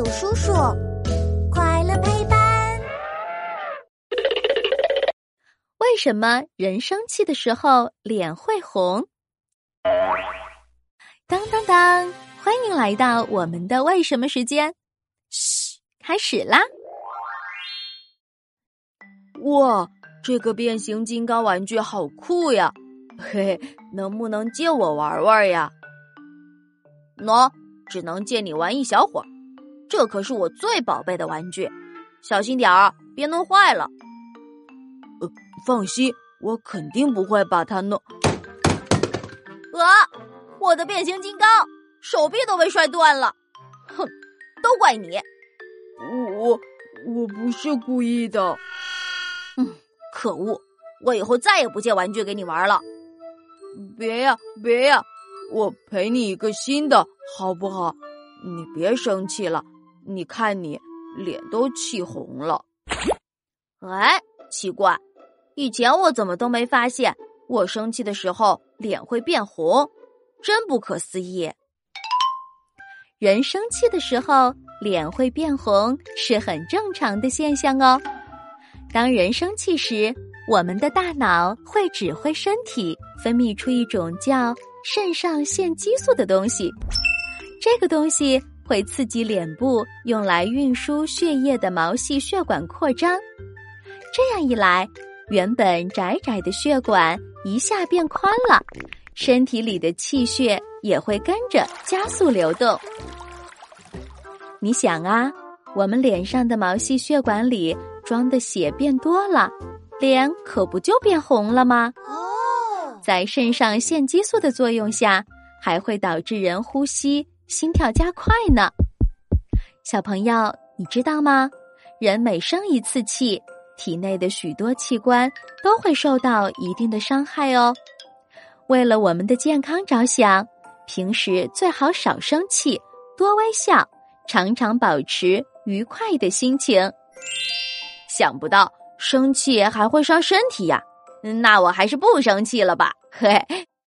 有叔叔，快乐陪伴。为什么人生气的时候脸会红？当当当！欢迎来到我们的为什么时间。嘘，开始啦！哇，这个变形金刚玩具好酷呀！嘿嘿，能不能借我玩玩呀？喏，只能借你玩一小会儿。这可是我最宝贝的玩具，小心点儿，别弄坏了。呃，放心，我肯定不会把它弄。啊！我的变形金刚手臂都被摔断了，哼，都怪你！我我不是故意的。嗯，可恶！我以后再也不借玩具给你玩了。别呀，别呀，我赔你一个新的，好不好？你别生气了，你看你脸都气红了。哎，奇怪，以前我怎么都没发现，我生气的时候脸会变红，真不可思议。人生气的时候脸会变红是很正常的现象哦。当人生气时，我们的大脑会指挥身体分泌出一种叫肾上腺激素的东西，这个东西会刺激脸部用来运输血液的毛细血管扩张，这样一来，原本窄窄的血管一下变宽了，身体里的气血也会跟着加速流动。你想啊，我们脸上的毛细血管里装的血变多了。脸可不就变红了吗？哦，在肾上腺激素的作用下，还会导致人呼吸、心跳加快呢。小朋友，你知道吗？人每生一次气，体内的许多器官都会受到一定的伤害哦。为了我们的健康着想，平时最好少生气，多微笑，常常保持愉快的心情。想不到。生气还会伤身体呀，那我还是不生气了吧。嘿，